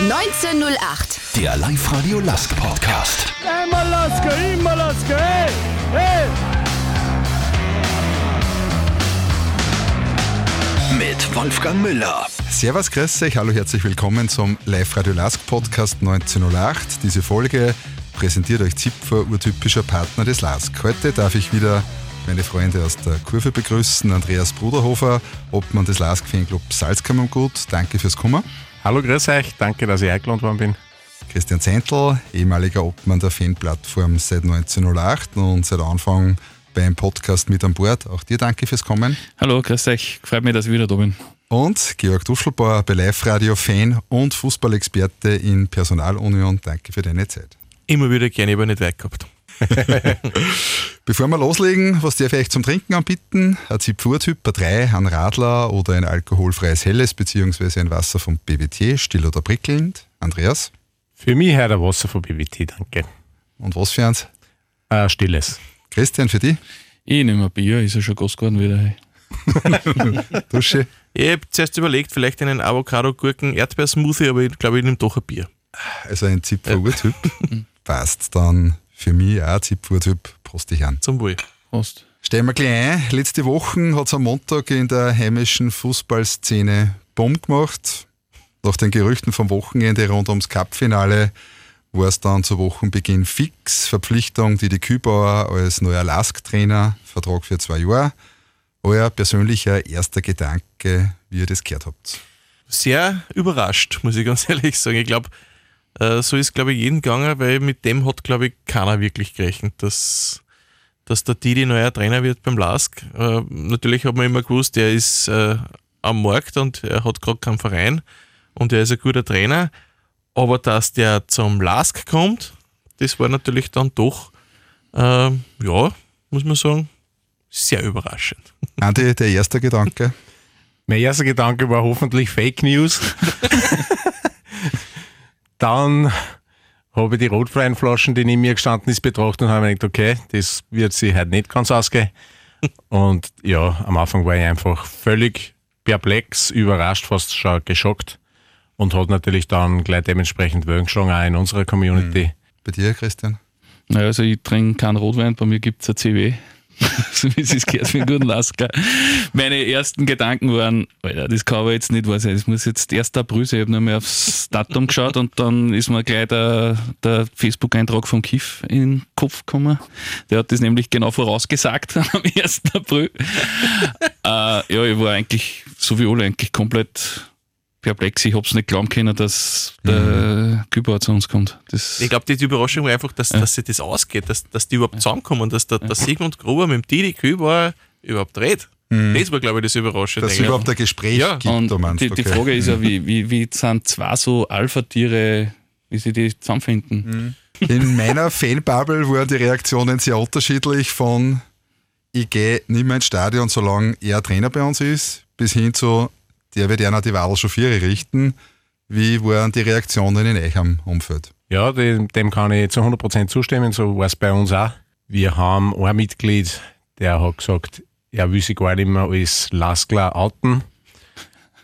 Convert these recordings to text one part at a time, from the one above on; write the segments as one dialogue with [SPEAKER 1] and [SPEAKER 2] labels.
[SPEAKER 1] 1908.
[SPEAKER 2] Der Live-Radio Lask Podcast.
[SPEAKER 3] Einmal Lasker, immer Lasker, hey, hey!
[SPEAKER 2] Mit Wolfgang Müller.
[SPEAKER 4] Servus, grüß euch, hallo, herzlich willkommen zum Live-Radio Lask Podcast 1908. Diese Folge präsentiert euch Zipfer, urtypischer Partner des Lask. Heute darf ich wieder meine Freunde aus der Kurve begrüßen. Andreas Bruderhofer, Obmann des Lask Fanclub Salzkammergut. Danke fürs Kommen.
[SPEAKER 5] Hallo, grüß euch. Danke, dass ich eingeladen worden bin.
[SPEAKER 4] Christian Zentl, ehemaliger Obmann der Fanplattform seit 1908 und seit Anfang beim Podcast mit an Bord. Auch dir danke fürs Kommen.
[SPEAKER 6] Hallo, grüß euch. Freut mich, dass ich wieder da bin.
[SPEAKER 4] Und Georg Duschelbauer, bei Live Radio Fan und Fußballexperte in Personalunion. Danke für deine Zeit.
[SPEAKER 7] Immer wieder gerne, aber nicht weit gehabt.
[SPEAKER 4] Bevor wir loslegen, was darf ich euch zum Trinken anbieten? Ein Zipfurtyp, ein 3, ein Radler oder ein alkoholfreies Helles beziehungsweise ein Wasser vom BWT, still oder prickelnd? Andreas?
[SPEAKER 5] Für mich her der Wasser von BWT, danke.
[SPEAKER 4] Und was für eins?
[SPEAKER 5] Äh, stilles.
[SPEAKER 4] Christian, für dich?
[SPEAKER 6] Ich nehme ein Bier, ist ja schon groß geworden wieder. Hey.
[SPEAKER 4] Dusche?
[SPEAKER 7] Ich habe zuerst überlegt, vielleicht einen Avocado-Gurken-Erdbeersmoothie, aber ich glaube, ich nehme doch ein Bier.
[SPEAKER 4] Also ein Zipfurtyp. Passt dann für mich auch ein Zipfurtyp. Prost dich an.
[SPEAKER 7] Zum Wohl.
[SPEAKER 6] Prost.
[SPEAKER 4] Stellen wir gleich ein. Letzte Woche hat es am Montag in der heimischen Fußballszene Bomb gemacht. Nach den Gerüchten vom Wochenende rund ums Cup-Finale war es dann zu Wochenbeginn fix. Verpflichtung Didi Kübauer als neuer Lask-Trainer, Vertrag für zwei Jahre. Euer persönlicher erster Gedanke, wie ihr das gehört habt?
[SPEAKER 7] Sehr überrascht, muss ich ganz ehrlich sagen. Ich glaube, äh, so ist, glaube ich, jeden gegangen, weil mit dem hat, glaube ich, keiner wirklich gerechnet, dass, dass der Didi neuer Trainer wird beim LASK. Äh, natürlich hat man immer gewusst, er ist äh, am Markt und er hat gerade keinen Verein und er ist ein guter Trainer. Aber dass der zum LASK kommt, das war natürlich dann doch, äh, ja, muss man sagen, sehr überraschend.
[SPEAKER 4] Andi, der erste Gedanke?
[SPEAKER 5] Mein erster Gedanke war hoffentlich Fake News. Dann habe ich die Rotfleinflaschen, die neben mir gestanden ist, betrachtet und habe mir gedacht, okay, das wird sich heute nicht ganz ausgehen. Und ja, am Anfang war ich einfach völlig perplex, überrascht, fast schon geschockt und hat natürlich dann gleich dementsprechend Wellen geschlagen, auch in unserer Community.
[SPEAKER 4] Bei dir, Christian?
[SPEAKER 6] Naja, also ich trinke keinen Rotwein, bei mir gibt es ein CW. so wie es sich gehört für einen guten Lasker. Meine ersten Gedanken waren, Alter, das kann aber jetzt nicht wahr sein. Es muss jetzt 1. April sein. Ich habe nur mal aufs Datum geschaut und dann ist mir gleich der, der Facebook-Eintrag vom KIF in den Kopf gekommen. Der hat das nämlich genau vorausgesagt am 1. April. äh, ja, ich war eigentlich, so wie alle, eigentlich komplett perplex. Ich habe es nicht glauben können, dass der mhm. Kübauer zu uns kommt. Das
[SPEAKER 7] ich glaube, die Überraschung war einfach, dass, ja. dass sich das ausgeht, dass, dass die überhaupt zusammenkommen, dass der, der Sigmund Gruber mit dem Didi Kübauer überhaupt redet. Mhm. Das war, glaube ich, das Überraschende.
[SPEAKER 4] Dass es überhaupt ein Gespräch
[SPEAKER 6] ja.
[SPEAKER 4] gibt,
[SPEAKER 6] und du meinst, die, die Frage ist ja, wie, wie, wie sind zwei so Alpha-Tiere, wie sie die zusammenfinden?
[SPEAKER 4] Mhm. In meiner Fanbubble waren die Reaktionen sehr unterschiedlich von ich gehe nicht mehr ins Stadion, solange er Trainer bei uns ist, bis hin zu der wird ja noch die Wadel schon vier richten. Wie waren die Reaktionen in eurem Umfeld?
[SPEAKER 5] Ja, dem, dem kann ich zu 100% zustimmen. So war es bei uns auch. Wir haben ein Mitglied, der hat gesagt, er will sich gar nicht mehr als Laskler outen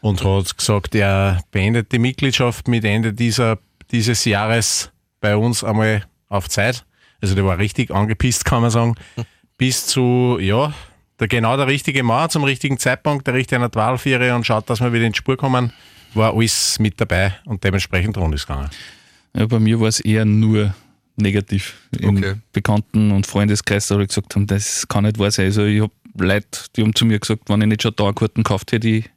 [SPEAKER 5] und hat gesagt, er beendet die Mitgliedschaft mit Ende dieser, dieses Jahres bei uns einmal auf Zeit. Also der war richtig angepisst, kann man sagen. Bis zu, ja, der, genau der richtige Mann zum richtigen Zeitpunkt, der richtige Wahlviere und schaut, dass wir wieder in die Spur kommen, war alles mit dabei und dementsprechend rund ist gegangen.
[SPEAKER 6] Ja, bei mir war es eher nur negativ. Im
[SPEAKER 4] Okay.
[SPEAKER 6] Bekannten- und Freundeskreis, da habe ich gesagt haben, das kann nicht wahr sein. Also ich habe Leute, die haben zu mir gesagt, wenn ich nicht schon Dauerkarten gekauft hätte, ich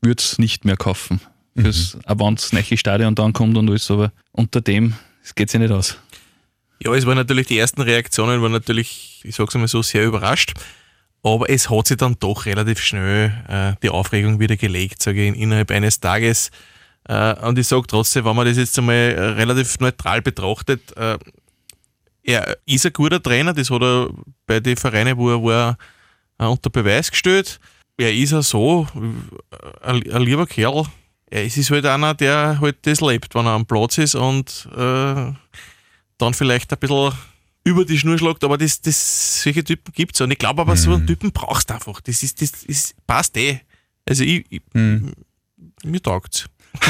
[SPEAKER 6] würde es nicht mehr kaufen. Fürs, mhm. Auch wenn das neue Stadion dann kommt und alles, aber unter dem, es geht sich nicht aus.
[SPEAKER 7] Ja, es waren natürlich die ersten Reaktionen, waren natürlich, ich sag's einmal so, sehr überrascht. Aber es hat sich dann doch relativ schnell äh, die Aufregung wieder gelegt, sage ich, innerhalb eines Tages. Äh, und ich sage trotzdem, wenn man das jetzt einmal äh, relativ neutral betrachtet, äh, er ist ein guter Trainer, das hat er bei den Vereinen, wo er war, äh, unter Beweis gestellt. Er ist ja so, äh, ein, ein lieber Kerl. Er ist halt einer, der halt das lebt, wenn er am Platz ist und dann vielleicht ein bisschen über die Schnur schlagt, aber das, das, solche Typen gibt es. Und ich glaube aber, so einen Typen brauchst du einfach. Das, ist, das ist, passt eh. Also ich, ich
[SPEAKER 4] Mhm.
[SPEAKER 7] mir taugt's.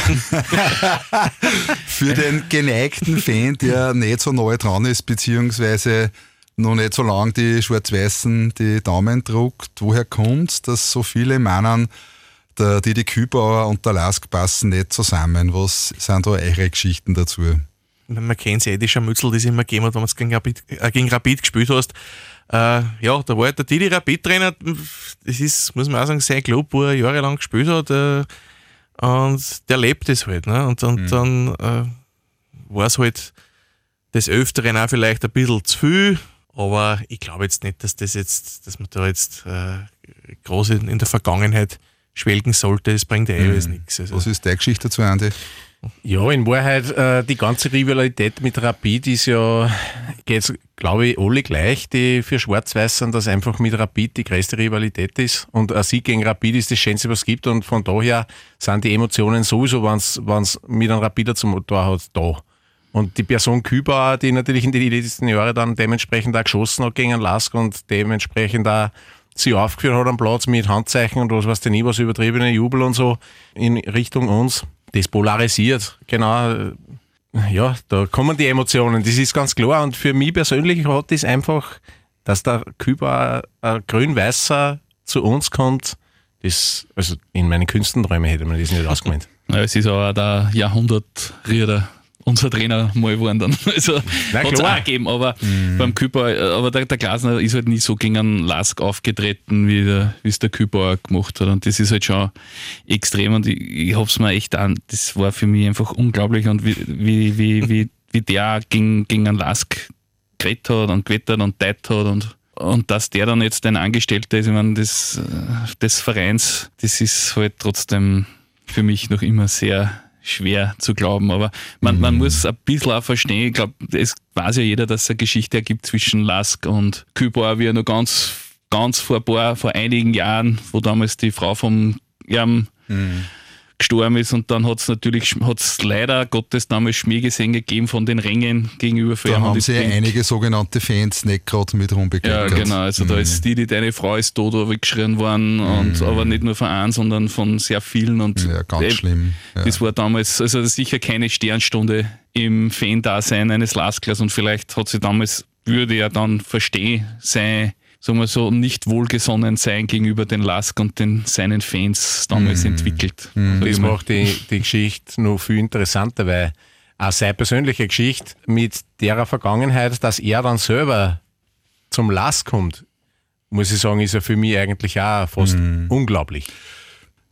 [SPEAKER 4] Für den geneigten Fan, der nicht so neu dran ist, beziehungsweise noch nicht so lange die Schwarz-Weißen die Daumen druckt, woher kommt dass so viele meinen, der Didi Kübauer und der Lask passen nicht zusammen? Was sind da eure Geschichten dazu?
[SPEAKER 7] Man kennt ja eh die Scharmützel, die es immer gegeben hat, wenn du gegen Rapid, äh, gegen Rapid gespielt hast. Äh, ja, da war halt der Didi Rapid-Trainer, das ist, muss man auch sagen, sein Club, wo er jahrelang gespielt hat. Äh, und der lebt es halt. Ne? Und, und mhm. dann äh, war es halt des Öfteren auch vielleicht ein bisschen zu viel. Aber ich glaube jetzt nicht, dass das jetzt, dass man da jetzt äh, groß in, in, der Vergangenheit schwelgen sollte. Das bringt ja eh alles mhm. nichts.
[SPEAKER 4] Also. Was ist deine Geschichte dazu, Andi?
[SPEAKER 5] Ja, in Wahrheit, äh, die ganze Rivalität mit Rapid ist ja, geht glaube ich, alle gleich, die für Schwarz-Weiß sind, dass einfach mit Rapid die größte Rivalität ist. Und ein Sieg gegen Rapid ist das Schönste, was es gibt. Und von daher sind die Emotionen sowieso, wenn es mit einem Rapider zum Tor hat, da. Und die Person Kübauer, die natürlich in den letzten Jahren dann dementsprechend auch geschossen hat gegen Lask und dementsprechend auch sie aufgeführt hat am Platz mit Handzeichen und was weiß ich nie, was übertriebene Jubel und so in Richtung uns das polarisiert. Genau. Ja, da kommen die Emotionen, das ist ganz klar. Und für mich persönlich hat das einfach, dass der Küber ein grün-weißer zu uns kommt, das, also in meinen Künstenträumen hätte man das nicht ausgemeint.
[SPEAKER 6] Ja, es ist aber der Jahrhundertrierer unser Trainer mal geworden dann. Also hat es auch gegeben, aber mhm. beim Küper, aber der, der, Glasner ist halt nie so gegen einen Lask aufgetreten, wie es der Küper gemacht hat. Und das ist halt schon extrem und ich, ich habe es mir echt an, das war für mich einfach unglaublich und wie, wie, wie, wie, wie der gegen, gegen einen Lask geredet hat und gewettert und teilt hat und und dass der dann jetzt ein Angestellter ist, ich meine, des, des Vereins, das ist halt trotzdem für mich noch immer sehr schwer zu glauben. Aber man, mhm. man muss ein bisschen auch verstehen, ich glaube, es weiß ja jeder, dass es eine Geschichte ergibt zwischen Lask und Kübauer, wie er noch ganz, ganz vor, paar, vor einigen Jahren, wo damals die Frau vom Ihrem mhm gestorben ist und dann hat es natürlich hat's leider Gottes damals Schmähgesänge gegeben von den Rängen gegenüber
[SPEAKER 4] Da haben sie ja einige sogenannte Fans nicht gerade mit rumbegleitet.
[SPEAKER 6] Ja, genau. Also mhm. da ist die, die deine Frau ist tot weggeschrien worden und mhm. aber nicht nur von einem, sondern von sehr vielen und
[SPEAKER 4] ja, ganz äh, schlimm.
[SPEAKER 6] Ja. Das war damals also sicher keine Sternstunde im Fan-Dasein eines Lasklers und vielleicht hat sie damals würde er dann verstehen, sein sagen wir so, nicht wohlgesonnen sein gegenüber den Lask und den, seinen Fans damals mm. entwickelt.
[SPEAKER 5] Mm. Das macht die, die Geschichte noch viel interessanter, weil auch seine persönliche Geschichte mit der Vergangenheit, dass er dann selber zum Lask kommt, muss ich sagen, ist ja für mich eigentlich auch fast mm. unglaublich.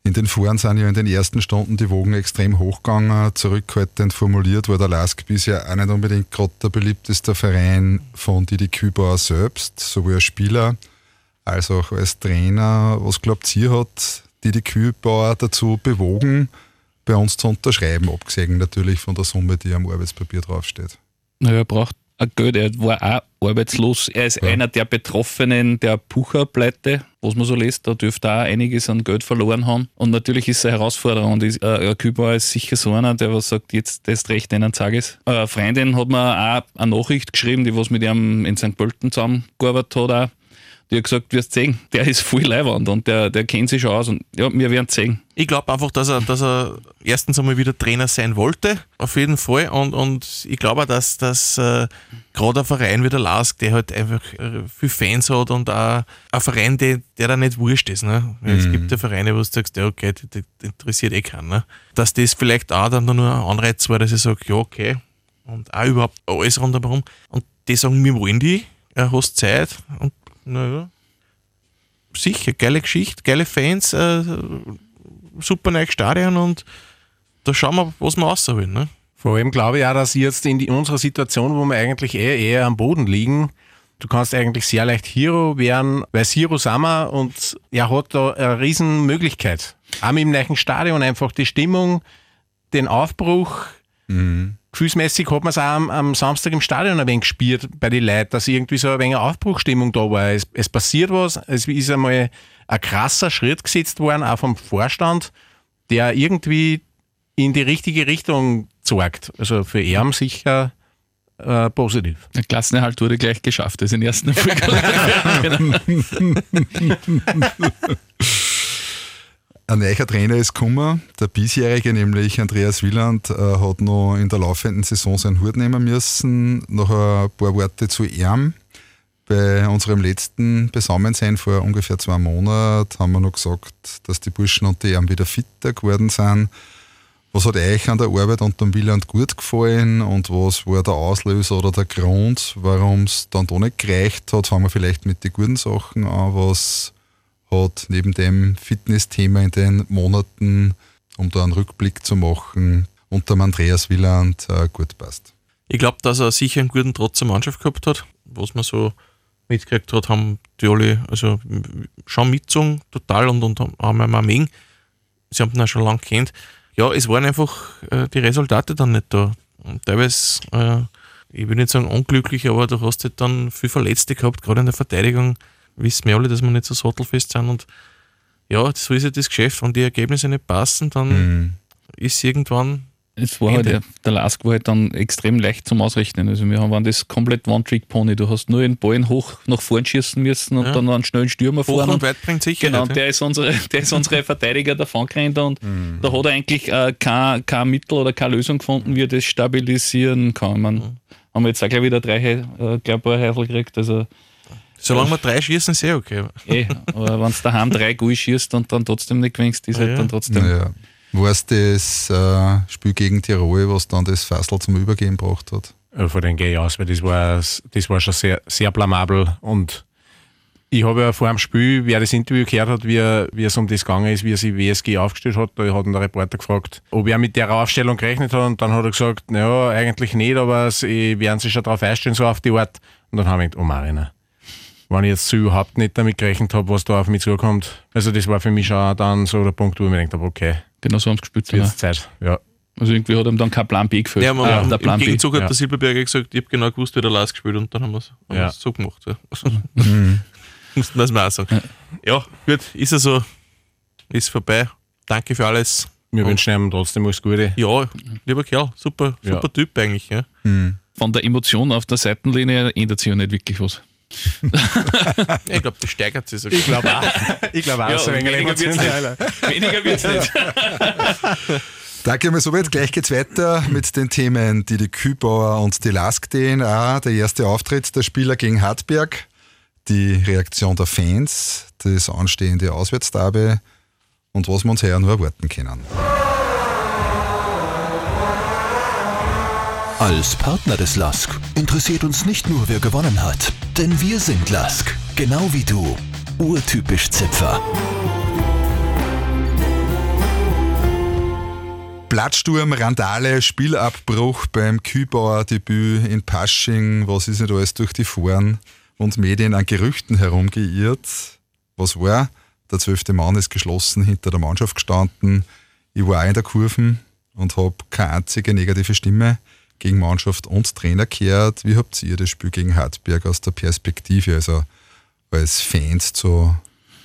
[SPEAKER 4] In den Foren sind ja in den ersten Stunden die Wogen extrem hochgegangen. Zurückhaltend formuliert war der LASK bisher auch nicht unbedingt gerade der beliebteste Verein von Didi Kübauer selbst, sowohl als Spieler als auch als Trainer. Was glaubt ihr, hat Didi Kübauer dazu bewogen, bei uns zu unterschreiben, abgesehen natürlich von der Summe, die am Arbeitspapier draufsteht?
[SPEAKER 6] Naja, er braucht Geld. Er war auch arbeitslos. Er ist ja. einer der Betroffenen der Pucher-Pleite, was man so liest. Da dürfte auch einiges an Geld verloren haben. Und natürlich ist es eine Herausforderung. Und ist, äh, Kübauer ist sicher so einer, der was sagt, jetzt das recht einen Tages. Eine Freundin hat mir auch eine Nachricht geschrieben, die was mit ihm in St. Pölten zusammengearbeitet hat. Auch die hat gesagt, wirst sehen, der ist voll Leihwand und der, der kennt sich schon aus und ja, wir werden sehen.
[SPEAKER 7] Ich glaube einfach, dass er, dass er erstens einmal wieder Trainer sein wollte, auf jeden Fall. Und, und ich glaube auch, dass, dass äh, gerade ein Verein wie der Lask, der halt einfach äh, viel Fans hat und auch ein Verein, der, der da nicht wurscht ist. Ne? Mhm. Es gibt ja Vereine, wo du sagst, ja, okay, das, das interessiert eh keinen. Ne? Dass das vielleicht auch dann nur ein Anreiz war, dass ich sage, ja, okay. Und auch überhaupt alles rundherum. Und die sagen, wir wollen die, er hast Zeit und naja. Sicher, geile Geschichte, geile Fans, äh, super neues Stadion und da schauen wir, was wir rausholen. Ne?
[SPEAKER 5] Vor allem glaube ich auch, dass jetzt in, die, in unserer Situation, wo wir eigentlich eher, eher am Boden liegen, du kannst eigentlich sehr leicht Hero werden, weil Hero sind wir und er hat da eine riesen Möglichkeit. Auch mit dem neuen Stadion einfach die Stimmung, den Aufbruch, mhm gefühlsmäßig hat man es auch am, am, Samstag im Stadion ein wenig gespürt bei den Leuten, dass irgendwie so ein wenig Aufbruchstimmung da war. Es, es passiert was, es ist einmal ein krasser Schritt gesetzt worden, auch vom Vorstand, der irgendwie in die richtige Richtung zeigt. Also für Erm sicher äh, positiv.
[SPEAKER 6] Der Klassenerhalt wurde gleich geschafft, das ist in den ersten Erfolg.
[SPEAKER 4] Ein neuer Trainer ist gekommen. Der bisherige, nämlich Andreas Wieland, äh, hat noch in der laufenden Saison seinen Hut nehmen müssen. Noch ein paar Worte zu ihm. Bei unserem letzten Besammensein vor ungefähr zwei Monaten haben wir noch gesagt, dass die Burschen und die Erben wieder fitter geworden sind. Was hat euch an der Arbeit unter dem Wieland gut gefallen und was war der Auslöser oder der Grund, warum es dann doch nicht gereicht hat? Fangen wir vielleicht mit den guten Sachen an. Was hat neben dem Fitnessthema in den Monaten, um da einen Rückblick zu machen, unter dem Andreas Wieland äh, gut passt?
[SPEAKER 7] Ich glaube, dass er sicher einen guten Trotz zur Mannschaft gehabt hat. Was man so mitgekriegt hat, haben die alle also schon mitgezogen, total und, und haben auch mögen. Sie haben ihn auch schon lange kennt ja, es waren einfach äh, die Resultate dann nicht da. Und teilweise, äh, ich will nicht sagen unglücklich, aber du hast halt dann viel Verletzte gehabt, gerade in der Verteidigung. Wissen wir alle, dass wir nicht so sattelfest sind. Und ja, so ist ja das Geschäft. Wenn die Ergebnisse nicht passen, dann mhm. ist irgendwann
[SPEAKER 6] es war halt, der, Lask war halt dann extrem leicht zum Ausrechnen. Also wir waren das komplett One-Trick-Pony. Du hast nur den Ball hoch nach vorn schießen müssen und ja. dann einen schnellen Stürmer
[SPEAKER 7] hoch
[SPEAKER 6] vorne.
[SPEAKER 7] und weit bringt sicher.
[SPEAKER 6] Genau, der ist unsere, der ist unsere Verteidiger davon gerannt und mhm. da hat er eigentlich äh, kein, kein Mittel oder keine Lösung gefunden, wie er das stabilisieren kann. Man, mhm. Haben wir jetzt auch gleich wieder drei äh, glaubbar Heisel gekriegt. Also,
[SPEAKER 7] Solange wir drei schießen, ist eh okay.
[SPEAKER 6] Eh, aber wenn du daheim drei Goal schießt und dann trotzdem nicht gewinnst, ist ja, halt dann trotzdem.
[SPEAKER 4] Ja war es das äh, Spiel gegen Tirol, was dann das Fassel zum Übergehen gebracht hat?
[SPEAKER 5] Ja, von den gehe ich aus, weil das war, das war schon sehr, sehr blamabel und ich habe ja vor dem Spiel, wer das Interview gehört hat, wie, wie es um das gegangen ist, wie er sich WSG aufgestellt hat, da hat ihn der Reporter gefragt, ob er mit der Aufstellung gerechnet hat und dann hat er gesagt, naja, eigentlich nicht, aber sie werden sich schon darauf einstellen, so auf die Art. Und dann habe ich gedacht, oh Marina, wenn ich jetzt so überhaupt nicht damit gerechnet habe, was da auf mich zukommt. Also das war für mich schon dann so der Punkt, wo ich mir gedacht habe, okay,
[SPEAKER 6] Genau so haben sie gespielt.
[SPEAKER 5] Jetzt Zeit, ja.
[SPEAKER 6] Also irgendwie hat ihm dann kein Plan B gefällt.
[SPEAKER 7] Ja, man, ah, der Plan Im Gegenzug B. hat ja. der Silberberger gesagt, ich habe genau gewusst, wie der Lars gespielt und dann haben wir es ja. so gemacht. Ja. Mhm. Mussten wir es mal auch sagen. Ja. gut, ist er so, ist vorbei. Danke für alles.
[SPEAKER 5] Wir und wünschen ihm trotzdem alles Gute.
[SPEAKER 7] Ja, lieber Kerl, super, super ja. Typ eigentlich. Ja.
[SPEAKER 6] Mhm. Von der Emotion auf der Seitenlinie ändert sich ja nicht wirklich was.
[SPEAKER 7] ich glaube, das steigert sich
[SPEAKER 5] sogar. Ich glaube auch. Ich glaube auch, ja, so weniger wird es
[SPEAKER 6] Weniger wird es nicht.
[SPEAKER 4] Danke mal soweit. Gleich geht's weiter mit den Themen die die Kübauer und die Lask DNA. Der erste Auftritt der Spieler gegen Hartberg, die Reaktion der Fans, das anstehende Auswärtsderby und was wir uns heuer nur erwarten können.
[SPEAKER 2] Als Partner des LASK interessiert uns nicht nur, wer gewonnen hat, denn wir sind LASK, genau wie du. Urtypisch Zipfer.
[SPEAKER 4] Blattsturm, Randale, Spielabbruch beim Kübauer Debüt in Pasching, was ist nicht alles durch die Foren und Medien an Gerüchten herumgeirrt. Was war? Der zwölfte Mann ist geschlossen hinter der Mannschaft gestanden. Ich war auch in der Kurve und habe keine einzige negative Stimme gegen Mannschaft und Trainer gehört. Wie habt ihr das Spiel gegen Hartberg aus der Perspektive, also als Fans zu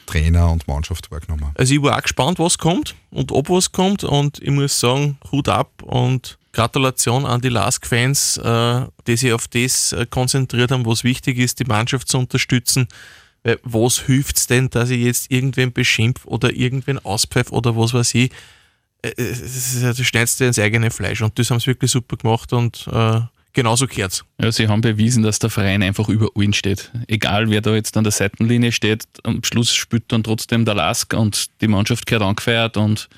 [SPEAKER 4] Trainer und Mannschaft wahrgenommen?
[SPEAKER 7] Also ich war auch gespannt, was kommt und ob was kommt und ich muss sagen, Hut ab und Gratulation an die Lask-Fans, äh, die sich auf das äh, konzentriert haben, was wichtig ist, die Mannschaft zu unterstützen. Weil was hilft es denn, dass ich jetzt irgendwen beschimpfe oder irgendwen auspfeife oder was weiß ich? Äh, du schneidest dir ins eigene Fleisch und das haben sie wirklich super gemacht und äh, genauso gehört
[SPEAKER 6] Ja, sie haben bewiesen, dass der Verein einfach über allen steht. Egal wer da jetzt an der Seitenlinie steht, am Schluss spielt dann trotzdem der Lask und die Mannschaft gehört angefeiert und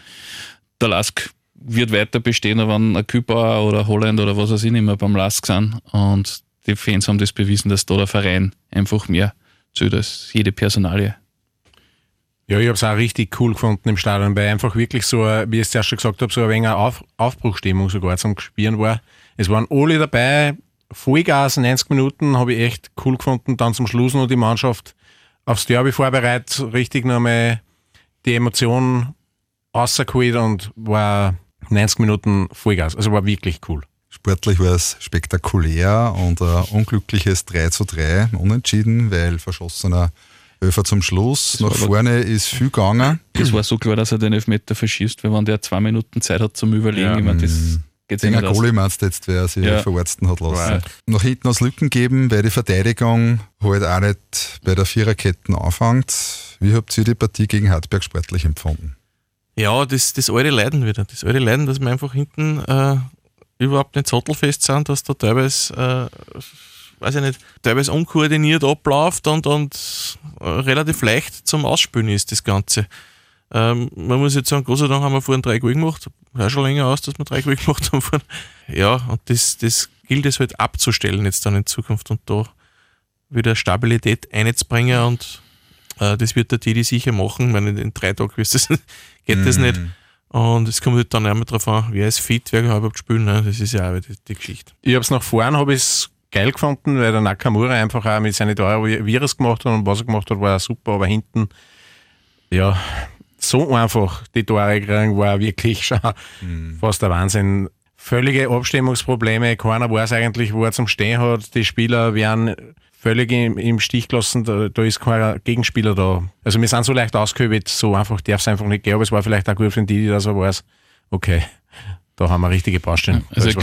[SPEAKER 6] der Lask wird weiter bestehen, wenn ein Küper oder Holland oder was weiß ich nicht mehr beim Lask sind. Und die Fans haben das bewiesen, dass da der Verein einfach mehr zählt als jede Personalie.
[SPEAKER 5] Ja, ich habe es auch richtig cool gefunden im Stadion, weil einfach wirklich so, wie ich es zuerst schon gesagt habe, so ein wenig Auf Aufbruchstimmung sogar zum Spielen war. Es waren alle dabei, Vollgas, 90 Minuten, habe ich echt cool gefunden. Dann zum Schluss noch die Mannschaft aufs Derby vorbereitet, richtig nochmal die Emotionen rausgeholt und war 90 Minuten Vollgas. Also war wirklich cool.
[SPEAKER 4] Sportlich war es spektakulär und ein unglückliches 3 zu 3 unentschieden, weil verschossener Elfer zum Schluss. Nach vorne ist viel gegangen.
[SPEAKER 6] Das war so klar, dass er den Elfmeter verschießt, weil wenn der zwei Minuten Zeit hat zum Überlegen, ja. ich meine, das geht
[SPEAKER 4] nicht Goalie meinst du jetzt, wer sich ja. verwarzen hat lassen. Ja. Nach hinten aus Lücken geben, weil die Verteidigung halt auch nicht bei der Viererkette anfängt. Wie habt ihr die Partie gegen Hartberg sportlich empfunden?
[SPEAKER 7] Ja, das, das alte Leiden wieder. Das alte Leiden, dass wir einfach hinten äh, überhaupt nicht sattelfest sind, dass da teilweise, äh, weiß ich nicht, teilweise unkoordiniert abläuft und, und relativ leicht zum Ausspülen ist, das Ganze. Ähm, man muss jetzt sagen, Gott sei Dank haben wir vorhin drei Goal gemacht. Schaut schon länger aus, dass wir drei Goal gemacht haben. Vorhin. Ja, und das, das gilt es halt abzustellen jetzt dann in Zukunft und da wieder Stabilität einzubringen und äh, das wird der Tidi sicher machen. Ich meine, in drei Tagen das, geht das nicht. Und es kommt halt dann einmal darauf an, wer ist fit, wer kann überhaupt spielen. Ne? Das ist ja auch die, die Geschichte.
[SPEAKER 5] Ich habe es nach vorn habe ich geil gefunden, weil der Nakamura einfach auch mit seinen Tore Virus gemacht hat und was er gemacht hat, war super, aber hinten, ja, so einfach die Tore kriegen, war wirklich schon
[SPEAKER 4] Mhm.
[SPEAKER 5] fast der Wahnsinn. Völlige Abstimmungsprobleme, keiner weiß eigentlich, wo er zum Stehen hat. Die Spieler werden völlig im, im Stich gelassen, da, da ist kein Gegenspieler da. Also wir sind so leicht ausgehöbelt, so einfach darf es einfach nicht gehen, aber es war vielleicht auch gut für Didi, dass er weiß, okay, da haben wir richtige Baustellen,
[SPEAKER 6] Also ich-.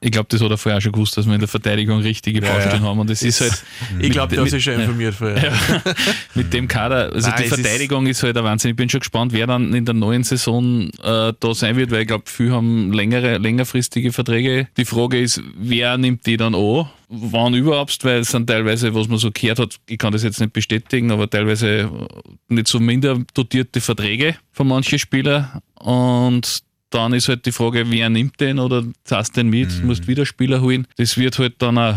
[SPEAKER 6] Ich glaube, das hat er vorher auch schon gewusst, dass wir in der Verteidigung richtige Baustellen haben. Und es ist halt.
[SPEAKER 7] Ich glaube,
[SPEAKER 6] mit-
[SPEAKER 7] da ist schon
[SPEAKER 6] ja.
[SPEAKER 7] informiert vorher.
[SPEAKER 6] mit dem Kader, also
[SPEAKER 7] Nein,
[SPEAKER 6] die
[SPEAKER 7] es ist-
[SPEAKER 6] Verteidigung ist, halt ein Wahnsinn. Ich bin schon gespannt, wer dann in der neuen Saison äh, da sein wird, weil ich glaube, viele haben längere, längerfristige Verträge. Die Frage ist, wer nimmt die dann an? Wann überhaupt, weil es sind teilweise, was man so gehört hat, ich kann das jetzt nicht bestätigen, aber teilweise äh, nicht so minder dotierte Verträge von manchen Spielern. Und dann ist halt die Frage, wer nimmt den oder zahlst den mit,
[SPEAKER 7] Mhm.
[SPEAKER 6] musst wieder Spieler holen. Das wird halt dann auch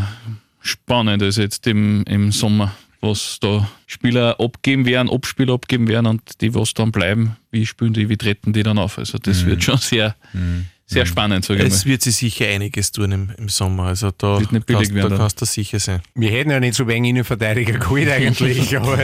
[SPEAKER 6] spannend, also jetzt im, im Sommer, was da Spieler abgeben werden, Abspieler abgeben werden und die, was dann bleiben, wie spielen die, wie treten die dann auf. Also das wird schon sehr, sehr spannend, sage ich
[SPEAKER 7] Mhm. Es
[SPEAKER 6] mal.
[SPEAKER 7] wird sich sicher einiges tun im, im Sommer. Also da,
[SPEAKER 6] Wird nicht billig
[SPEAKER 7] kannst,
[SPEAKER 6] werden
[SPEAKER 7] da kannst du sicher sein.
[SPEAKER 5] Wir hätten ja nicht so wenig Innenverteidiger geholt eigentlich, aber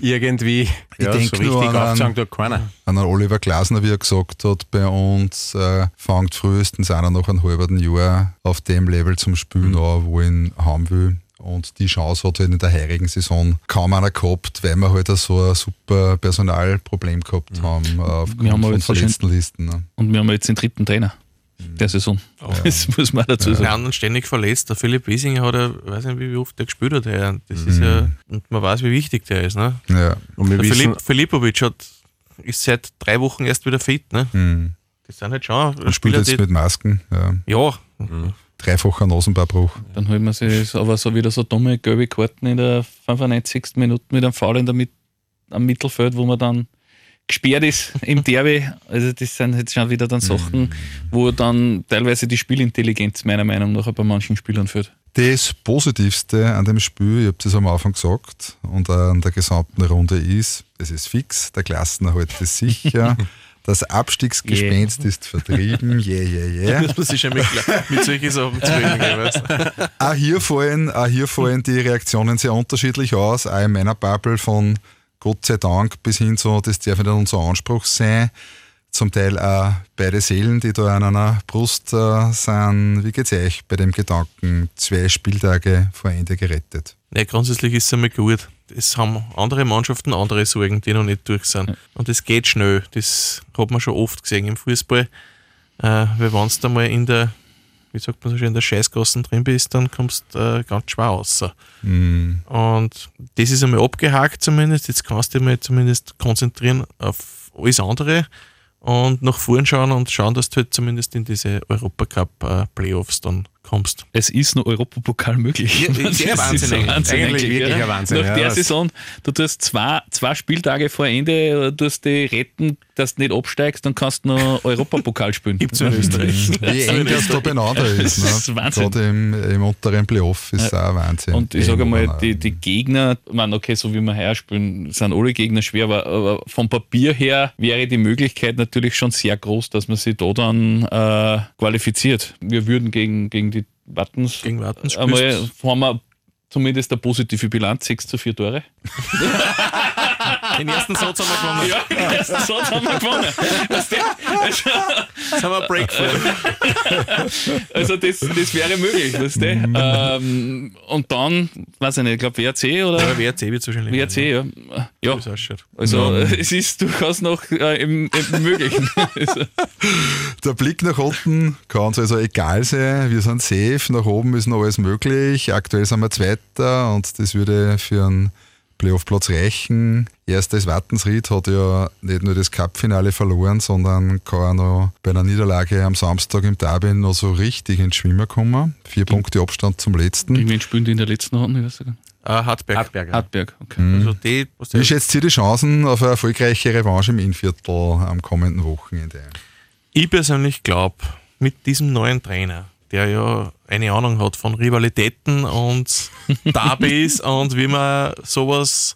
[SPEAKER 5] irgendwie ja,
[SPEAKER 4] denk
[SPEAKER 5] so richtig
[SPEAKER 4] nur an-
[SPEAKER 5] tut keiner.
[SPEAKER 4] An Oliver Glasner, wie er gesagt hat, bei uns äh, fängt frühestens einer nach einem halben Jahr auf dem Level zum Spielen an, wo ich ihn haben will. Und die Chance hat halt in der heurigen Saison kaum einer gehabt, weil wir halt so ein super Personalproblem gehabt haben äh, aufgrund
[SPEAKER 6] haben aber
[SPEAKER 4] von verletzten Listen. Ne?
[SPEAKER 6] Und wir haben jetzt den dritten Trainer der Saison. Das muss man dazu
[SPEAKER 7] Der
[SPEAKER 6] sagen.
[SPEAKER 7] anderen ständig verletzt. Der Philipp Wiesinger hat ja, weiß nicht, wie oft der gespielt hat. heuer. Das ist ja, und man weiß, wie wichtig der ist. Ne?
[SPEAKER 4] Ja.
[SPEAKER 5] Und wir
[SPEAKER 7] Der
[SPEAKER 5] wissen,
[SPEAKER 7] Philipp, Filipovic hat, ist seit drei Wochen erst wieder fit. Ne?
[SPEAKER 4] Hm.
[SPEAKER 7] Das sind halt schon
[SPEAKER 4] Und spielt jetzt mit Masken. Ja.
[SPEAKER 7] Ja,
[SPEAKER 4] Dreifacher Nasenbeinbruch.
[SPEAKER 6] Dann holt man sich aber so wieder so dumme gelbe Karten in der 95. Minute mit einem Foul in der Mit am Mittelfeld, wo man dann gesperrt ist im Derby. Also das sind jetzt schon wieder dann Sachen, wo dann teilweise die Spielintelligenz meiner Meinung nach bei manchen Spielern fehlt.
[SPEAKER 4] Das Positivste an dem Spiel, ich habe das am Anfang gesagt, und an der gesamten Runde ist, es ist fix, der Klassenerhalt ist sicher, das Abstiegsgespenst ist vertrieben, yeah, yeah, yeah.
[SPEAKER 7] das muss ich schon mit, mit solchen Sachen zufrieden.
[SPEAKER 4] Auch hier, fallen, auch hier fallen die Reaktionen sehr unterschiedlich aus, auch in meiner Bubble von Gott sei Dank bis hin zu, das darf nicht unser Anspruch sein. Zum Teil auch beide Seelen, die da an einer Brust äh, sind. Wie geht's euch bei dem Gedanken, zwei Spieltage vor Ende gerettet?
[SPEAKER 7] Ja, grundsätzlich ist es einmal gut. Es haben andere Mannschaften andere Sorgen, die noch nicht durch sind. Und es geht schnell. Das hat man schon oft gesehen im Fußball. Äh, weil wenn du mal in der, wie sagt man so schön, in der Scheißgassen drin bist, dann kommst du äh, ganz schwer raus.
[SPEAKER 4] Hm.
[SPEAKER 7] Und das ist einmal abgehakt zumindest. Jetzt kannst du dich mal zumindest konzentrieren auf alles andere und nach vorn schauen und schauen, dass du halt zumindest in diese Europacup-Playoffs dann kommst.
[SPEAKER 6] Es ist nur Europapokal möglich.
[SPEAKER 7] Ja, ist ja
[SPEAKER 6] Das
[SPEAKER 7] Wahnsinn
[SPEAKER 6] ein
[SPEAKER 7] eigentlich.
[SPEAKER 5] Eigentlich wirklich
[SPEAKER 6] ja.
[SPEAKER 5] ein Wahnsinn,
[SPEAKER 6] Nach
[SPEAKER 5] ja,
[SPEAKER 6] der
[SPEAKER 5] das-
[SPEAKER 6] Saison, du tust zwei, zwei Spieltage vor Ende, äh, tust die retten, dass du nicht absteigst, dann kannst du noch Europapokal spielen.
[SPEAKER 7] Gibt's in Österreich.
[SPEAKER 4] Wie eng das da beieinander ist. Ne?
[SPEAKER 6] Das ist Wahnsinn.
[SPEAKER 4] Gerade im, im unteren Playoff ist auch Wahnsinn.
[SPEAKER 6] Und ich sage mal, die, die Gegner, ich meine, okay, so wie wir heuer spielen, sind alle Gegner schwer, aber, aber vom Papier her wäre die Möglichkeit natürlich schon sehr groß, dass man sich da dann äh, qualifiziert. Wir würden gegen, gegen die Wattens
[SPEAKER 7] Gegen Wattens
[SPEAKER 6] einmal haben wir zumindest eine positive Bilanz, 6 zu 4 Tore.
[SPEAKER 7] Den ersten Satz haben wir gewonnen.
[SPEAKER 6] Ja, den ersten Satz haben wir gewonnen. Also,
[SPEAKER 7] Jetzt haben wir einen Break
[SPEAKER 6] also das, das wäre möglich, weißt du? ähm, und dann, weiß ich nicht, ich glaube WRC oder?
[SPEAKER 7] Ja, WRC wird es wahrscheinlich.
[SPEAKER 6] WRC, ja. Ja,
[SPEAKER 7] es ausschaut.
[SPEAKER 6] Also es ist durchaus noch äh, im, im Möglichen. Also,
[SPEAKER 4] Der Blick nach unten kann uns also egal sein. Wir sind safe, nach oben ist noch alles möglich. Aktuell sind wir Zweiter und das würde für einen Playoff-Platz reichen. Erstes Wattensried hat ja nicht nur das Cup-Finale verloren, sondern kann auch noch bei einer Niederlage am Samstag im Derby noch so richtig ins Schwimmen kommen. Vier Punkte Abstand zum letzten.
[SPEAKER 6] Gegen wen spielen die in der letzten Runde? Ich weiß gar nicht.
[SPEAKER 7] Äh, Hartberg.
[SPEAKER 5] Hartberger.
[SPEAKER 6] Hartberg, okay.
[SPEAKER 7] Also die, was
[SPEAKER 4] Wie schätzt ihr die Chancen auf eine erfolgreiche Revanche im Innviertel am kommenden Wochenende? ein?
[SPEAKER 7] Ich persönlich glaube, mit diesem neuen Trainer, der ja eine Ahnung hat von Rivalitäten und Derbys und wie man sowas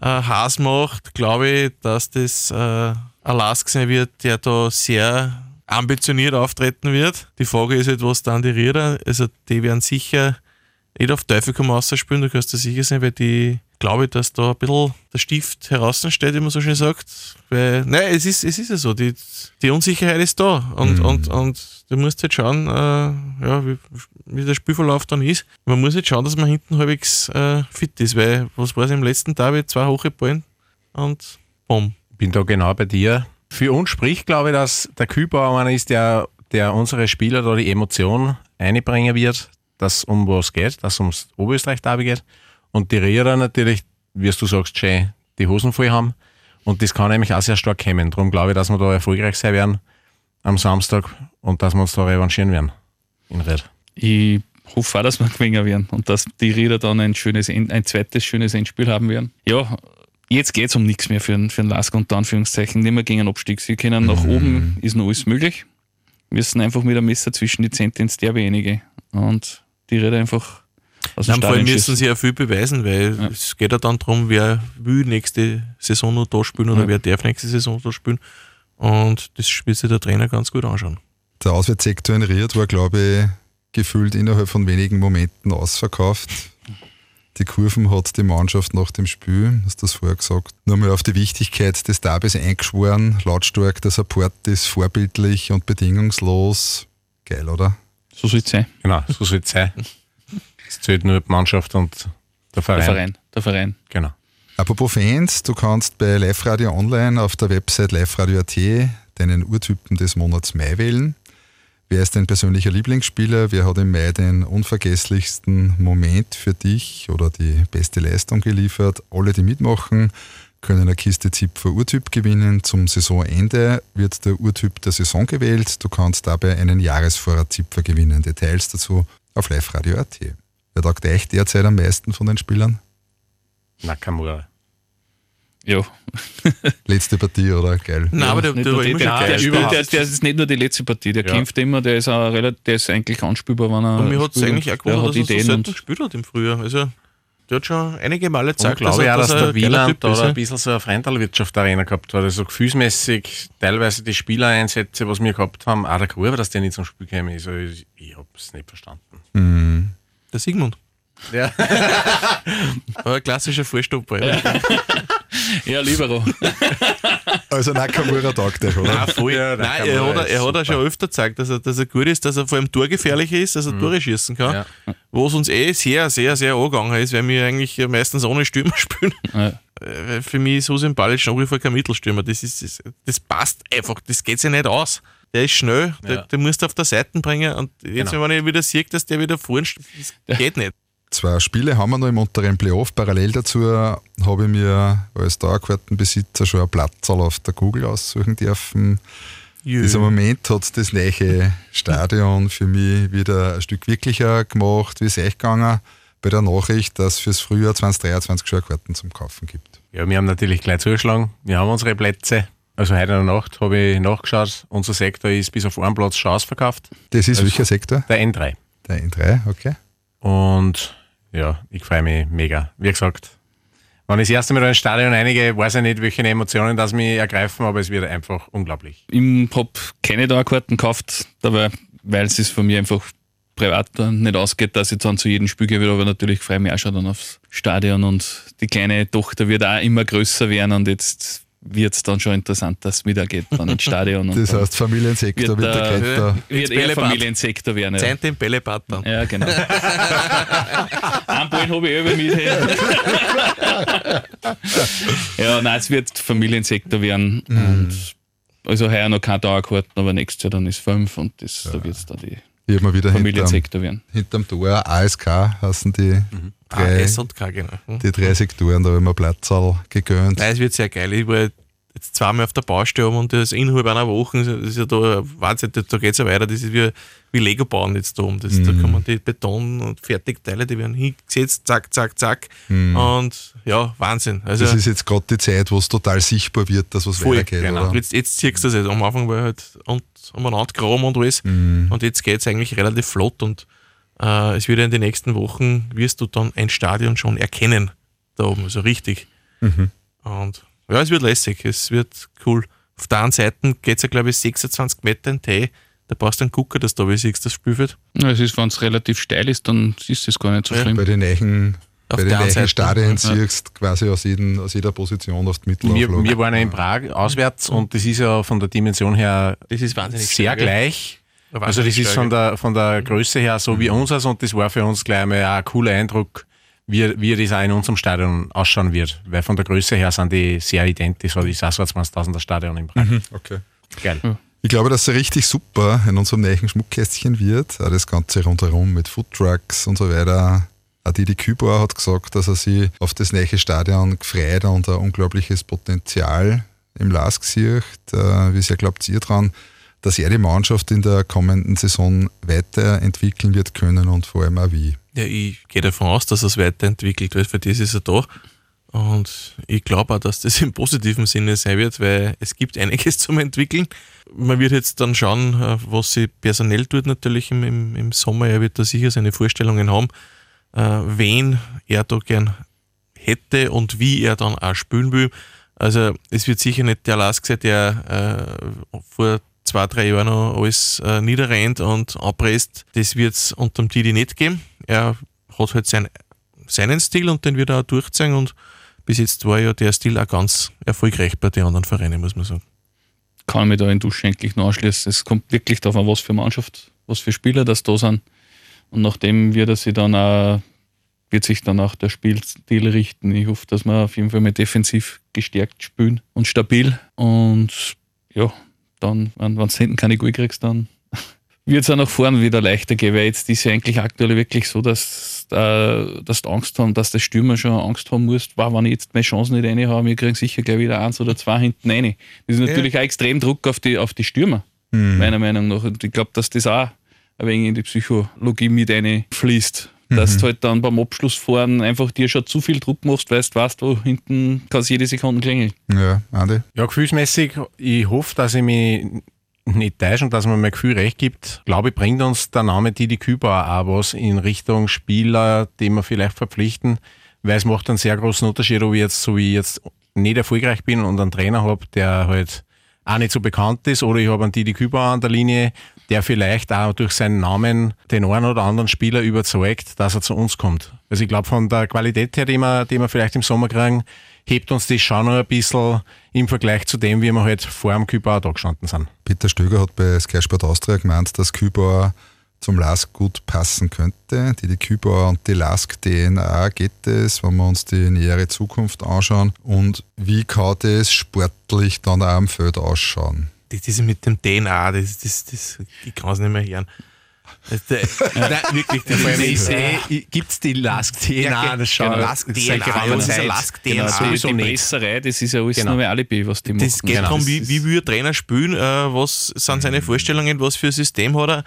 [SPEAKER 7] äh, Haas macht, glaube ich, dass das äh, ein Lask sein wird, der da sehr ambitioniert auftreten wird. Die Frage ist halt, was dann die Rieder, also die werden sicher nicht auf Teufel komm raus spielen, du kannst dir sicher sein, weil die glaube ich, dass da ein bisschen der Stift heraussteht, wie man so schön sagt. Weil, nein, es ist, es ist ja so, die, die Unsicherheit ist da und, und, und du musst halt schauen, äh, ja, wie, wie der Spielverlauf dann ist. Man muss halt schauen, dass man hinten halbwegs äh, fit ist, weil, was war es im letzten Derby? Zwei hohe Ballen und bumm.
[SPEAKER 5] bin da genau bei dir. Für uns spricht, glaube ich, dass der Kühlbauer einer ist, der, der unsere Spieler da die Emotion einbringen wird, dass um was geht, dass ums Oberösterreich-Derby geht. Und die Rierer natürlich, wie du sagst, schön die Hosen voll haben. Und das kann nämlich auch sehr stark kommen. Darum glaube ich, dass wir da erfolgreich sein werden am Samstag und dass wir uns da revanchieren werden. In Red.
[SPEAKER 6] Ich hoffe auch, dass wir gewinnen werden und dass die Rieder dann ein, schönes, ein zweites schönes Endspiel haben werden. Ja, jetzt geht es um nichts mehr für, einen- für einen Lask unter Anführungszeichen. Nicht mehr gegen einen Abstieg. Sie können nach oben, ist noch alles möglich. Wir sind einfach mit einem Messer zwischen die Zehnte ins Derby einige. Und die Rieder einfach aus dem
[SPEAKER 7] Dann vor allem müssen sie ja viel beweisen, weil
[SPEAKER 6] Ja.
[SPEAKER 7] es geht ja dann darum, wer will nächste Saison noch da spielen oder
[SPEAKER 6] Ja.
[SPEAKER 7] wer darf nächste Saison da spielen. Und das will sich der Trainer ganz gut anschauen.
[SPEAKER 4] Der Auswärtssektor in Ried war, glaube ich, gefühlt innerhalb von wenigen Momenten ausverkauft. Die Kurven hat die Mannschaft nach dem Spiel, hast du das vorher gesagt, nochmal auf die Wichtigkeit des Derbys eingeschworen. Lautstark, der Support ist vorbildlich und bedingungslos. Geil, oder?
[SPEAKER 6] So soll es sein.
[SPEAKER 5] Genau, so soll es sein. Es zählt nur die Mannschaft und der Verein.
[SPEAKER 6] Der Verein. Der Verein.
[SPEAKER 5] Genau.
[SPEAKER 4] Apropos Fans, du kannst bei Live Radio Online auf der Website liveradio.at deinen Urtypen des Monats Mai wählen. Wer ist dein persönlicher Lieblingsspieler? Wer hat im Mai den unvergesslichsten Moment für dich oder die beste Leistung geliefert? Alle, die mitmachen, können eine Kiste Zipfer Urtyp gewinnen. Zum Saisonende wird der Urtyp der Saison gewählt. Du kannst dabei einen Jahresvorrat Zipfer gewinnen. Details dazu auf liveradio.at. Wer taugt euch derzeit am meisten von den Spielern?
[SPEAKER 5] Nakamura.
[SPEAKER 6] Ja.
[SPEAKER 4] Letzte Partie, oder? Geil.
[SPEAKER 7] Nein, aber der, der
[SPEAKER 6] der, der,
[SPEAKER 7] geil.
[SPEAKER 6] der, ist nicht nur die letzte Partie, der
[SPEAKER 5] Ja.
[SPEAKER 6] kämpft immer, der ist, auch relativ, der ist eigentlich anspielbar, wenn er.
[SPEAKER 7] Und mir hat es
[SPEAKER 6] spielt.
[SPEAKER 7] eigentlich auch
[SPEAKER 6] der
[SPEAKER 7] gewundert,
[SPEAKER 6] hat
[SPEAKER 7] dass er so
[SPEAKER 6] Ideen
[SPEAKER 7] selten
[SPEAKER 6] und
[SPEAKER 7] gespielt hat im Frühjahr. Also, der hat schon einige Male gezeigt,
[SPEAKER 5] glaube ich auch, dass
[SPEAKER 7] er
[SPEAKER 5] der Wieland da ein
[SPEAKER 7] ja.
[SPEAKER 5] bisschen so eine Frontalwirtschaft Arena gehabt hat. Also gefühlsmäßig teilweise die Spielereinsätze, was wir gehabt haben, auch der Gruber, dass der nicht zum Spiel käme. Also ich, ich habe es nicht verstanden.
[SPEAKER 7] Der Sigmund.
[SPEAKER 5] Ja.
[SPEAKER 7] War ein klassischer Vorstopper. Ja.
[SPEAKER 6] Ja, Libero.
[SPEAKER 4] Also Nakamura taugt euch, oder?
[SPEAKER 7] Nein, voll.
[SPEAKER 5] Ja,
[SPEAKER 7] Nein, er hat, er, er hat auch schon öfter gezeigt, dass er, dass er gut ist, dass er vor allem torgefährlich ist, dass er Tore schießen kann.
[SPEAKER 5] Ja.
[SPEAKER 7] Wo es uns eh sehr, sehr, sehr angegangen ist, weil wir eigentlich meistens ohne Stürmer spielen.
[SPEAKER 6] Ja.
[SPEAKER 7] Äh, weil Für mich ist Hussein Balic nach wie vor kein Mittelstürmer. Das, ist, das, das passt einfach, das geht sich nicht aus. Der ist schnell, der,
[SPEAKER 5] Ja.
[SPEAKER 7] der musst du auf der Seite bringen und jetzt,
[SPEAKER 5] Genau.
[SPEAKER 7] wenn ich wieder sehe, dass der wieder vorne steht, das geht nicht.
[SPEAKER 4] Zwei Spiele haben wir noch im unteren Playoff. Parallel dazu habe ich mir als Dauerkartenbesitzer schon einen Platz auf der Google aussuchen dürfen. Dieser Moment hat das neue Stadion für mich wieder ein Stück wirklicher gemacht. Wie es euch gegangen bei der Nachricht, dass es fürs Frühjahr 2023 schon Karten zum Kaufen gibt?
[SPEAKER 5] ja, wir haben natürlich gleich zugeschlagen. Wir haben unsere Plätze. Also heute in der Nacht habe ich nachgeschaut. Unser Sektor ist bis auf einen Platz schon ausverkauft.
[SPEAKER 4] Das ist
[SPEAKER 5] Also-
[SPEAKER 4] welcher Sektor?
[SPEAKER 5] Der N3.
[SPEAKER 4] Der N3, okay.
[SPEAKER 5] Und ja, ich freue mich mega. Wie gesagt, wenn ich das erste Mal ins Stadion einige, weiß ich nicht, welche Emotionen das mich ergreifen, aber es wird einfach unglaublich.
[SPEAKER 6] Ich habe keine Dauerkarten gekauft, dabei, weil es von mir einfach privat dann nicht ausgeht, dass ich dann zu jedem Spiel gehe, aber natürlich freue ich mich auch schon dann aufs Stadion und die kleine Tochter wird auch immer größer werden und jetzt wird es dann schon interessant, dass es wieder geht dann ins Stadion. Und
[SPEAKER 4] Das heißt, Familiensektor
[SPEAKER 6] Wird
[SPEAKER 4] wird der Kretter.
[SPEAKER 6] wird eher
[SPEAKER 7] Bällebad.
[SPEAKER 6] Familiensektor werden. Ja,
[SPEAKER 7] Zeint den Bällebad dann.
[SPEAKER 6] ja genau. Ball habe ich über mit. ja, nein, es wird Familiensektor werden. Und also heuer noch keine Dauerkarten, aber nächstes Jahr dann ist fünf und das, da wird es dann die
[SPEAKER 4] Ich habe mir wieder hinterm,
[SPEAKER 6] Familiensektor werden.
[SPEAKER 4] hinterm Tor ASK heißen die, drei,
[SPEAKER 7] AS und K, genau. Hm.
[SPEAKER 4] die drei Sektoren, da habe ich mir Platzal gegönnt.
[SPEAKER 7] Nein, es wird sehr geil. Ich war jetzt zweimal auf der Baustelle und das innerhalb einer Woche, das ist ja da Wahnsinn, da geht es ja weiter, das ist wie, wie Lego bauen jetzt da um. Das, Da kann man die Beton- und Fertigteile, die werden hingesetzt, zack, zack, zack. Und ja, Wahnsinn. Also,
[SPEAKER 4] Das ist jetzt gerade die Zeit, wo es total sichtbar wird, dass was
[SPEAKER 7] Voll,
[SPEAKER 4] weitergeht.
[SPEAKER 7] genau.
[SPEAKER 4] Oder?
[SPEAKER 7] Jetzt, jetzt ziehst du das jetzt. Am Anfang war halt und, umeinander graben und alles.
[SPEAKER 4] Mhm.
[SPEAKER 7] Und jetzt geht es eigentlich relativ flott und äh, es wird ja in den nächsten Wochen, wirst du dann ein Stadion schon erkennen. Da oben, also richtig.
[SPEAKER 4] Mhm.
[SPEAKER 7] Und ja, es wird lässig, es wird cool. Auf der einen Seite geht es ja, glaube ich, 26 Meter in Tee. Da brauchst du einen Gucker, dass du da wie siehst, das Spielfeld.
[SPEAKER 6] Ja, es ist, wenn es relativ steil ist, dann ist es gar nicht so
[SPEAKER 7] Ja.
[SPEAKER 6] schlimm.
[SPEAKER 4] Bei den neuen,
[SPEAKER 7] Auf
[SPEAKER 4] bei den
[SPEAKER 7] der
[SPEAKER 4] neuen
[SPEAKER 7] Seite.
[SPEAKER 4] Stadien
[SPEAKER 7] Ja.
[SPEAKER 4] siehst quasi aus, jeden, aus jeder Position auf die
[SPEAKER 5] Wir,
[SPEAKER 4] Mittelauflage.
[SPEAKER 5] wir waren ja in Prag auswärts und das ist ja von der Dimension her
[SPEAKER 7] Das ist wahnsinnig
[SPEAKER 5] sehr
[SPEAKER 7] stark,
[SPEAKER 5] gleich. Also das ist von der, von der Größe her so wie unseres und das war für uns gleich mal ein cooler Eindruck, wie, wie das auch in unserem Stadion ausschauen wird. Weil von der Größe her sind die sehr identisch, so das ist auch so ein 20.000er Stadion in Prag.
[SPEAKER 4] Okay.
[SPEAKER 5] Geil.
[SPEAKER 4] Ich glaube, dass es richtig super in unserem neuen Schmuckkästchen wird. Auch das Ganze rundherum mit Foodtrucks und so weiter. Auch Didi Kübauer hat gesagt, dass er sich auf das neue Stadion gefreut und ein unglaubliches Potenzial im Lask sieht. Äh, Wie sehr glaubt ihr dran, dass er die Mannschaft in der kommenden Saison weiterentwickeln wird können und vor allem auch wie?
[SPEAKER 7] Ja, ich gehe davon aus, dass er es weiterentwickelt, weil für das ist er da. Und ich glaube auch, dass das im positiven Sinne sein wird, weil es gibt einiges zum Entwickeln. Man wird jetzt dann schauen, äh, was sie personell tut natürlich im, im, Sommer. Er wird da sicher seine Vorstellungen haben, wen er da gern hätte und wie er dann auch spielen will. Also es wird sicher nicht der Lask sein, der äh, vor zwei, drei Jahren noch alles äh, niederrennt und abpresst. Das wird es unterm Didi nicht geben. Er hat halt sein, seinen Stil und den wird er auch durchziehen und bis jetzt war ja der Stil auch ganz erfolgreich bei den anderen Vereinen, muss man sagen.
[SPEAKER 6] Kann mich da in Duschen eigentlich noch anschließen. Es kommt wirklich darauf an, was für Mannschaft, was für Spieler das da sind. Und nachdem wird er sich dann auch, wird sich dann auch der Spielstil richten. Ich hoffe, dass wir auf jeden Fall mal defensiv gestärkt spielen und stabil. Und ja, dann, wenn du hinten keine Goal kriegst, dann wird es auch nach vorne wieder leichter gehen, weil jetzt ist ja eigentlich aktuell wirklich so, dass, äh, dass die Angst haben, dass der Stürmer schon Angst haben muss, wow, wenn ich jetzt meine Chancen nicht rein habe, wir kriegen sicher gleich wieder eins oder zwei hinten rein. Das ist natürlich auch extrem Druck auf die, auf die Stürmer, meiner Meinung nach. Und ich glaube, dass das auch ein wenig in die Psychologie mit fließt. Dass du halt dann beim Abschlussfahren einfach dir schon zu viel Druck machst, weil du weißt, wo hinten kannst jede Sekunde klingeln.
[SPEAKER 4] Ja, Andi?
[SPEAKER 5] Ja, gefühlsmäßig, ich hoffe, dass ich mich nicht täusche und dass man mein Gefühl recht gibt. Glaube ich, bringt uns der Name Didi Kübauer auch was in Richtung Spieler, die wir vielleicht verpflichten, weil es macht einen sehr großen Unterschied, ob ich jetzt, so wie ich jetzt nicht erfolgreich bin und einen Trainer habe, der halt auch nicht so bekannt ist, oder ich habe einen Didi Kübauer an der Linie, der vielleicht auch durch seinen Namen den einen oder anderen Spieler überzeugt, dass er zu uns kommt. Also ich glaube, von der Qualität her, die wir, die wir vielleicht im Sommer kriegen, hebt uns das schon noch ein bisschen im Vergleich zu dem, wie wir halt vor dem Kübauer da gestanden sind.
[SPEAKER 4] Peter Stöger hat bei Sky Sport Austria gemeint, dass Kübauer zum Lask gut passen könnte. Die, die Kübauer und die Lask DNA geht es, wenn wir uns die nähere Zukunft anschauen. Und wie kann das sportlich dann auch am Feld ausschauen?
[SPEAKER 7] Das mit dem DNA, das, das, das, ich kann es nicht mehr hören. Das, nein, wirklich, das ist,
[SPEAKER 5] Gibt es die Lask-DNA?
[SPEAKER 7] Ja,
[SPEAKER 5] das
[SPEAKER 7] genau.
[SPEAKER 5] schaut
[SPEAKER 7] Lask
[SPEAKER 5] seit
[SPEAKER 7] DNA,
[SPEAKER 5] geraumer
[SPEAKER 7] ja, das ist
[SPEAKER 5] Zeit.
[SPEAKER 7] ein Lask
[SPEAKER 6] Genau,
[SPEAKER 5] sowieso
[SPEAKER 6] die. Presserei, das ist ja alles
[SPEAKER 5] Genau.
[SPEAKER 6] nur ein Alibi, was die machen.
[SPEAKER 7] Das geht
[SPEAKER 5] Genau.
[SPEAKER 7] darum, wie, wie will ein Trainer spielen, äh, was sind seine Vorstellungen, was für ein System hat er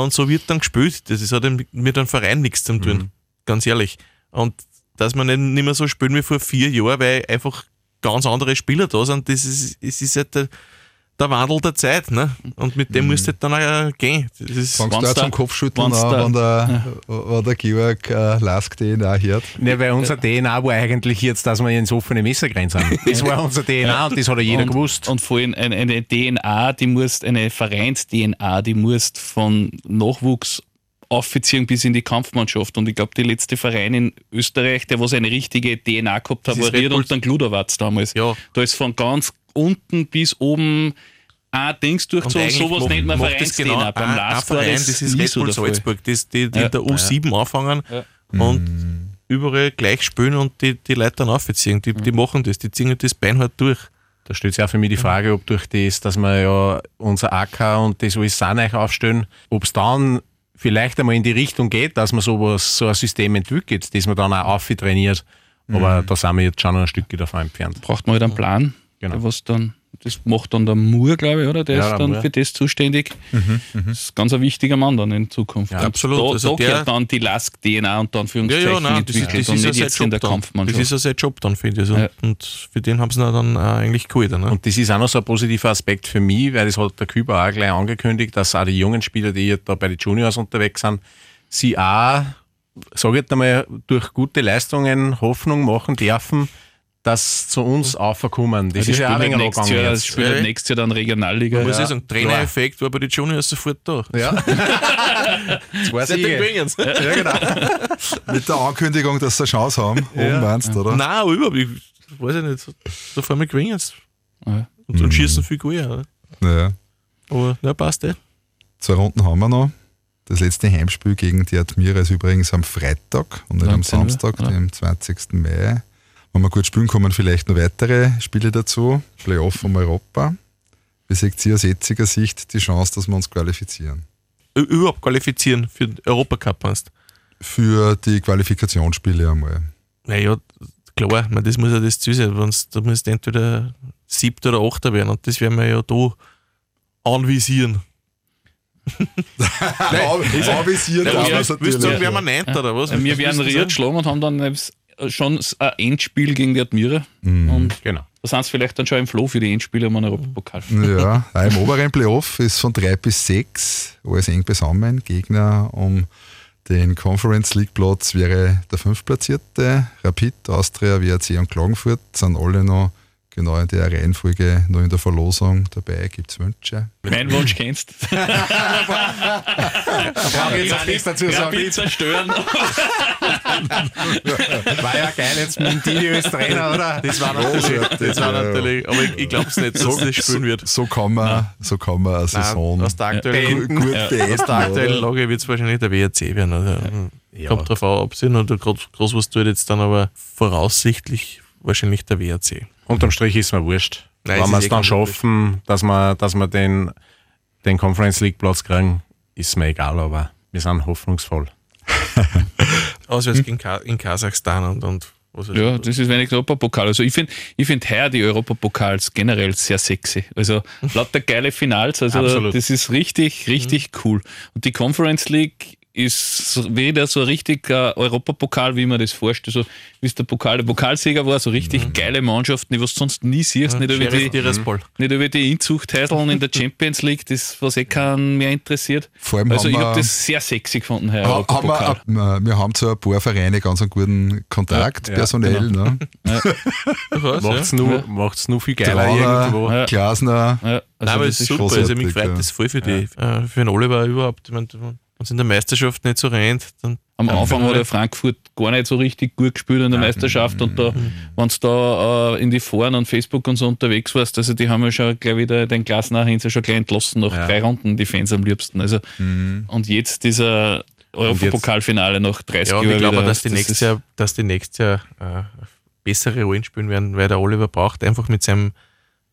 [SPEAKER 7] und so wird dann gespielt. Das ist- hat mit einem Verein nichts zu tun, ganz ehrlich. Und dass man nicht, nicht mehr so spielen wie vor vier Jahren, weil einfach ganz andere Spieler da sind, das ist, es ist halt der, der Wandel der Zeit. Ne? Und mit dem musst du halt dann auch gehen. Das ist,
[SPEAKER 4] Fangst du auch
[SPEAKER 6] da-
[SPEAKER 4] zum Kopfschütteln an, wenn der, wenn der Georg äh, Lask DNA hört?
[SPEAKER 5] Ne, weil unser DNA war eigentlich jetzt, dass wir ins offene Messer sind. Das war unser DNA und das hat ja jeder
[SPEAKER 6] und,
[SPEAKER 5] gewusst.
[SPEAKER 6] Und vor allem eine, eine DNA, die muss, eine Vereins-DNA, die muss von Nachwuchs aufziehen bis in die Kampfmannschaft. Und ich glaube, die letzte Verein in Österreich, der was eine richtige DNA gehabt hat,
[SPEAKER 7] Das ist
[SPEAKER 6] war
[SPEAKER 7] Red Bull.
[SPEAKER 6] und dann Gluderwatz damals.
[SPEAKER 7] Ja.
[SPEAKER 6] Da ist von ganz unten bis oben ein Dings sowas
[SPEAKER 7] macht-
[SPEAKER 6] nicht mehr
[SPEAKER 7] macht das
[SPEAKER 6] Vereins-DNA.
[SPEAKER 7] genau
[SPEAKER 6] Beim Last
[SPEAKER 7] Verein,
[SPEAKER 6] das,
[SPEAKER 7] das ist Red
[SPEAKER 6] so
[SPEAKER 7] Bull. Salzburg, das, die, die
[SPEAKER 6] Ja.
[SPEAKER 7] in der U7 anfangen und überall gleich spielen und die, die Leute dann aufziehen. Die, die machen das, die ziehen das Bein halt durch.
[SPEAKER 5] Da stellt sich auch für mich die Frage, ob durch das, dass wir ja unser AK und das alles auch neu aufstellen, ob es dann vielleicht einmal in die Richtung geht, dass man sowas, so ein System entwickelt, das man dann auch auftrainiert. Aber da sind wir jetzt schon noch ein Stück davon entfernt.
[SPEAKER 6] Braucht man halt einen Plan,
[SPEAKER 5] Genau.
[SPEAKER 6] was dann, das macht dann der Moore, glaube ich, oder? Der
[SPEAKER 5] Ja,
[SPEAKER 6] ist dann
[SPEAKER 5] Moore.
[SPEAKER 6] für das zuständig. Das ist ganz ein wichtiger Mann dann in Zukunft.
[SPEAKER 7] Ja,
[SPEAKER 6] Und
[SPEAKER 7] absolut.
[SPEAKER 6] Da,
[SPEAKER 7] Also
[SPEAKER 6] da
[SPEAKER 7] der-
[SPEAKER 6] gehört dann die Lask-DNA und
[SPEAKER 7] Ja,
[SPEAKER 6] Anführungszeichen
[SPEAKER 7] ja, nein, das, ist- das
[SPEAKER 6] und
[SPEAKER 7] ist ja
[SPEAKER 6] jetzt in der
[SPEAKER 7] dann. Das
[SPEAKER 6] Kampfmannschaft.
[SPEAKER 7] ist ja sein Job dann, finde ich. Also,
[SPEAKER 6] Ja.
[SPEAKER 7] Und für den haben sie dann äh, eigentlich geholt. Ne?
[SPEAKER 5] Und das ist auch noch so ein positiver Aspekt für mich, weil das hat der Küber auch gleich angekündigt, dass auch die jungen Spieler, die jetzt da bei den Juniors unterwegs sind, sie auch, sage ich jetzt einmal, durch gute Leistungen Hoffnung machen dürfen, dass zu uns aufkommen. Das
[SPEAKER 6] die
[SPEAKER 5] ist ja auch ein
[SPEAKER 6] halt nächstes Jahr,
[SPEAKER 5] jetzt.
[SPEAKER 6] spielen halt
[SPEAKER 7] Ja.
[SPEAKER 6] nächstes Jahr dann Regionalliga.
[SPEAKER 7] muss
[SPEAKER 6] Ja.
[SPEAKER 7] ich sagen, Trainereffekt war bei den Juniors sofort da.
[SPEAKER 5] Ja. Zwei Siege. Ja, genau.
[SPEAKER 4] Mit der Ankündigung, dass sie eine Chance haben, oben meinst du, oder?
[SPEAKER 7] Nein, aber überhaupt, ich weiß ich nicht. Da fahren wir Grünions.
[SPEAKER 6] Ja.
[SPEAKER 7] Und, und schießen viel Goal.
[SPEAKER 4] Naja,
[SPEAKER 7] Aber ja, passt eh.
[SPEAKER 4] zwei Runden haben wir noch. Das letzte Heimspiel gegen die Admira ist übrigens am Freitag und nicht am
[SPEAKER 6] 19 Uhr,
[SPEAKER 4] Samstag,
[SPEAKER 6] ja.
[SPEAKER 4] dem 20. Mai. Wenn wir gut spielen, kommen vielleicht noch weitere Spiele dazu. Playoff um Europa. Wie seht ihr aus jetziger Sicht die Chance, dass wir uns qualifizieren?
[SPEAKER 7] Überhaupt qualifizieren für den Europacup meinst
[SPEAKER 4] Für die Qualifikationsspiele einmal.
[SPEAKER 7] Naja, klar, ich meine, das muss ja das Ziel sein. Wenn's, da musst du entweder siebter oder achter werden und das werden wir ja da anvisieren.
[SPEAKER 4] Wir's
[SPEAKER 7] willst du
[SPEAKER 4] natürlich,
[SPEAKER 7] sagen,
[SPEAKER 4] ja.
[SPEAKER 7] werden wir Neunter oder was?
[SPEAKER 6] Ja, wir werden
[SPEAKER 7] Willst du
[SPEAKER 6] Ried
[SPEAKER 7] sagen?
[SPEAKER 6] schlagen und haben dann selbst schon ein Endspiel gegen die Admira. Und
[SPEAKER 5] genau.
[SPEAKER 6] da sind sie vielleicht dann schon im Flow für die Endspiele um einen Europapokal.
[SPEAKER 4] Ja, im oberen Playoff ist von drei bis sechs alles eng beisammen. Gegner um den Conference League Platz wäre der fünftplatzierte. Rapid, Austria, WRC und Klagenfurt sind alle noch genau in der Reihenfolge noch in der Verlosung dabei. Gibt es Wünsche?
[SPEAKER 6] Mein Wunsch kennst du.
[SPEAKER 5] nichts dazu
[SPEAKER 6] Rapid zerstören.
[SPEAKER 5] War ja geil jetzt mit dem Didi als Trainer, oder?
[SPEAKER 7] Das war natürlich, das war natürlich aber ich, ich glaube es nicht, dass das spielen wird.
[SPEAKER 4] So kann man, so kann man eine Saison
[SPEAKER 7] Nein, aus der aktuellen,
[SPEAKER 4] gut, gut
[SPEAKER 6] Ja.
[SPEAKER 4] beenden.
[SPEAKER 7] aus der aktuellen? Lage wird es wahrscheinlich der WRC werden. Also,
[SPEAKER 5] Ja.
[SPEAKER 7] Kommt drauf an, ob sie noch groß, groß was tut jetzt dann, aber voraussichtlich wahrscheinlich der WRC.
[SPEAKER 5] Unterm Strich ist mir wurscht.
[SPEAKER 7] Nein,
[SPEAKER 5] Wenn wir es
[SPEAKER 7] eh
[SPEAKER 5] dann schaffen, dass wir, dass wir den, den Conference League Platz kriegen, ist mir egal, aber wir sind hoffnungsvoll.
[SPEAKER 7] Auswärts gegen Ka in Kasachstan und, und was
[SPEAKER 6] Ja,
[SPEAKER 7] ich.
[SPEAKER 6] das ist wenig Europapokal. Also ich finde ich find heuer die Europapokals generell sehr sexy. Also lauter geile Finals, also
[SPEAKER 5] Absolut.
[SPEAKER 6] das ist richtig, richtig cool. Und die Conference League ist wieder so richtig äh, Europapokal, wie man das vorstellt. So wie es der Pokal der Pokalsieger war, so richtig geile Mannschaften, die was du sonst nie siehst, nicht, über die,
[SPEAKER 7] Tiraspol.
[SPEAKER 6] nicht über die Inzuchtheiseln in der Champions League, das was eh keinen mehr interessiert.
[SPEAKER 4] Vor allem
[SPEAKER 6] Also ich habe das sehr sexy gefunden, heuer
[SPEAKER 4] Ha-
[SPEAKER 6] Europapokal.
[SPEAKER 4] haben wir, äh, wir haben zu ein paar Vereine ganz einen guten Kontakt,
[SPEAKER 5] Ja,
[SPEAKER 4] personell. Ne?
[SPEAKER 7] Was,
[SPEAKER 5] Macht es
[SPEAKER 7] ja?
[SPEAKER 5] nur, macht's nur viel geiler
[SPEAKER 4] Trauner,
[SPEAKER 5] irgendwo.
[SPEAKER 6] Ja.
[SPEAKER 4] Glasner,
[SPEAKER 6] Ja, also
[SPEAKER 7] Nein, aber
[SPEAKER 6] das
[SPEAKER 7] es ist super. Also mich
[SPEAKER 4] großartig,
[SPEAKER 7] freut
[SPEAKER 4] ja.
[SPEAKER 7] das voll für die, äh, für den Oliver überhaupt. Ich meine, wenn es in der Meisterschaft nicht so rennt, dann
[SPEAKER 6] Am Anfang hat der Frankfurt gar nicht so richtig gut gespielt in der Meisterschaft und da, wenn du da äh, in die Foren und Facebook und so unterwegs warst, also die haben ja schon gleich wieder den Glas nachher schon gleich entlassen nach
[SPEAKER 5] Ja.
[SPEAKER 6] drei Runden, die Fans am liebsten. Also, Und jetzt dieser Europapokalfinale nach 30
[SPEAKER 7] Ja, und
[SPEAKER 6] Jahren.
[SPEAKER 7] ich glaube,
[SPEAKER 6] wieder,
[SPEAKER 7] dass die,
[SPEAKER 6] das
[SPEAKER 7] nächstes Jahr, dass die nächstes Jahr äh, bessere Rollen spielen werden, weil der Oliver braucht einfach mit seinem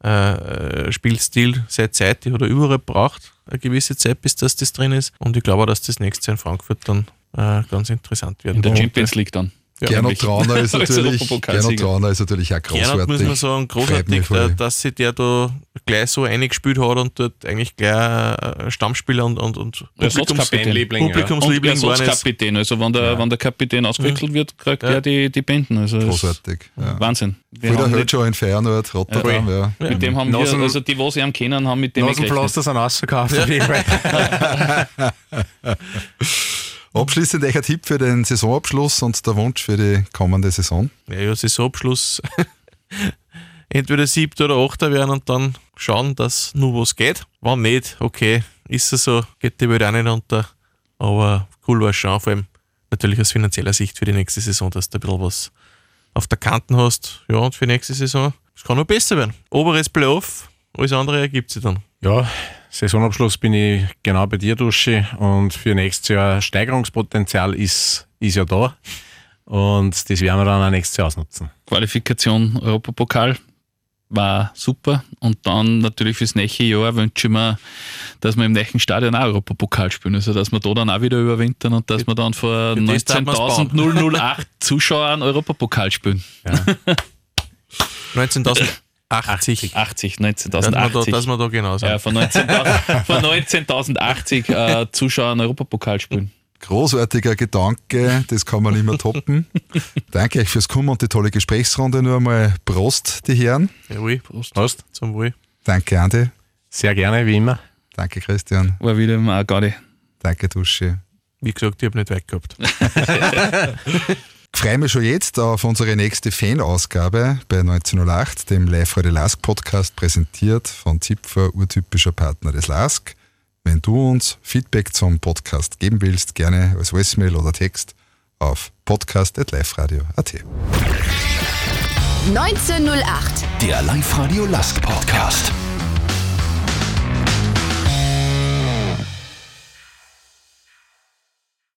[SPEAKER 7] äh, Spielstil seine Zeit, die hat er überall braucht, eine gewisse Zeit, bis das, das drin ist. Und ich glaube, dass das nächstes Jahr in Frankfurt dann äh, ganz interessant werden
[SPEAKER 6] in der
[SPEAKER 7] wird.
[SPEAKER 6] Champions League dann.
[SPEAKER 7] Ja,
[SPEAKER 4] Gernot. Trauner ist
[SPEAKER 6] Als
[SPEAKER 4] natürlich. Gernot Trauner ist natürlich auch
[SPEAKER 7] Gernot
[SPEAKER 4] großartig.
[SPEAKER 7] muss man sagen, großartig, da, dass sich der da gleich so eingespielt hat und dort eigentlich gleich äh, Stammspieler und, und, und
[SPEAKER 6] Ersatzkapitän.
[SPEAKER 5] Liebling, ja.
[SPEAKER 6] Und
[SPEAKER 7] Publikumsliebling waren ist.
[SPEAKER 6] Ersatzkapitän. Also wenn der, wenn der Kapitän ausgewechselt wird, kriegt
[SPEAKER 7] Ja.
[SPEAKER 6] er die, die Bänden. Also
[SPEAKER 4] Großartig. Ja.
[SPEAKER 6] Wahnsinn. Wir
[SPEAKER 4] Voll der
[SPEAKER 6] haben
[SPEAKER 4] Held
[SPEAKER 6] mit,
[SPEAKER 4] schon in Feyenoord, Rotterdam. Ja.
[SPEAKER 6] mit dem haben wir, also die, was sie am kennen, haben mit dem.
[SPEAKER 5] Nasenpflaster sind ausverkauft. Fall.
[SPEAKER 4] Abschließend euch ein Tipp für den Saisonabschluss und der Wunsch für die kommende Saison.
[SPEAKER 7] ja, ja, Saisonabschluss entweder siebter oder achter werden und dann schauen, dass nur was geht. Wenn nicht, okay, ist es so, geht die Welt auch nicht unter. Aber cool war es schon, vor allem natürlich aus finanzieller Sicht für die nächste Saison, dass du ein bisschen was auf der Kanten hast. Ja, und für die nächste Saison, es kann nur besser werden. Oberes Playoff, alles andere ergibt sich dann.
[SPEAKER 5] Ja, Saisonabschluss bin ich genau bei dir, Duschi. Und für nächstes Jahr Steigerungspotenzial ist, ist ja da. Und das werden wir dann auch nächstes Jahr ausnutzen.
[SPEAKER 6] Qualifikation Europapokal. war super. Und dann natürlich fürs nächste Jahr wünsche ich mir, dass wir im nächsten Stadion auch Europapokal spielen. Also dass wir da dann auch wieder überwintern und dass wir dann vor
[SPEAKER 7] das darf man's
[SPEAKER 6] 19.008 Zuschauern Europapokal spielen.
[SPEAKER 7] 19.080.
[SPEAKER 6] 80,
[SPEAKER 7] Dass wir, da,
[SPEAKER 6] 19.080.
[SPEAKER 7] dass wir da genau sind.
[SPEAKER 6] Ja, von 19.000 von 19.080 äh, Zuschauern Europapokal spielen.
[SPEAKER 4] Großartiger Gedanke, das kann man nicht mehr toppen. Danke euch fürs Kommen und die tolle Gesprächsrunde. Nur einmal Prost, die Herren.
[SPEAKER 7] Jawohl. Prost. Prost. Zum Wohl.
[SPEAKER 4] Danke, Andi.
[SPEAKER 5] Sehr gerne, wie immer.
[SPEAKER 4] Danke, Christian.
[SPEAKER 6] War wieder mal Gaudi.
[SPEAKER 4] Danke, Dusche.
[SPEAKER 7] Wie gesagt, ich habe nicht weit gehabt.
[SPEAKER 4] Ich freue mich schon jetzt auf unsere nächste Fan-Ausgabe bei 1908, dem live radio Lask Podcast, präsentiert von Zipfer, urtypischer Partner des Lask. Wenn du uns Feedback zum Podcast geben willst, gerne als Voicemail oder Text auf podcast.liferadio.at.
[SPEAKER 1] 1908.
[SPEAKER 2] Der Live-Radio Lask Podcast.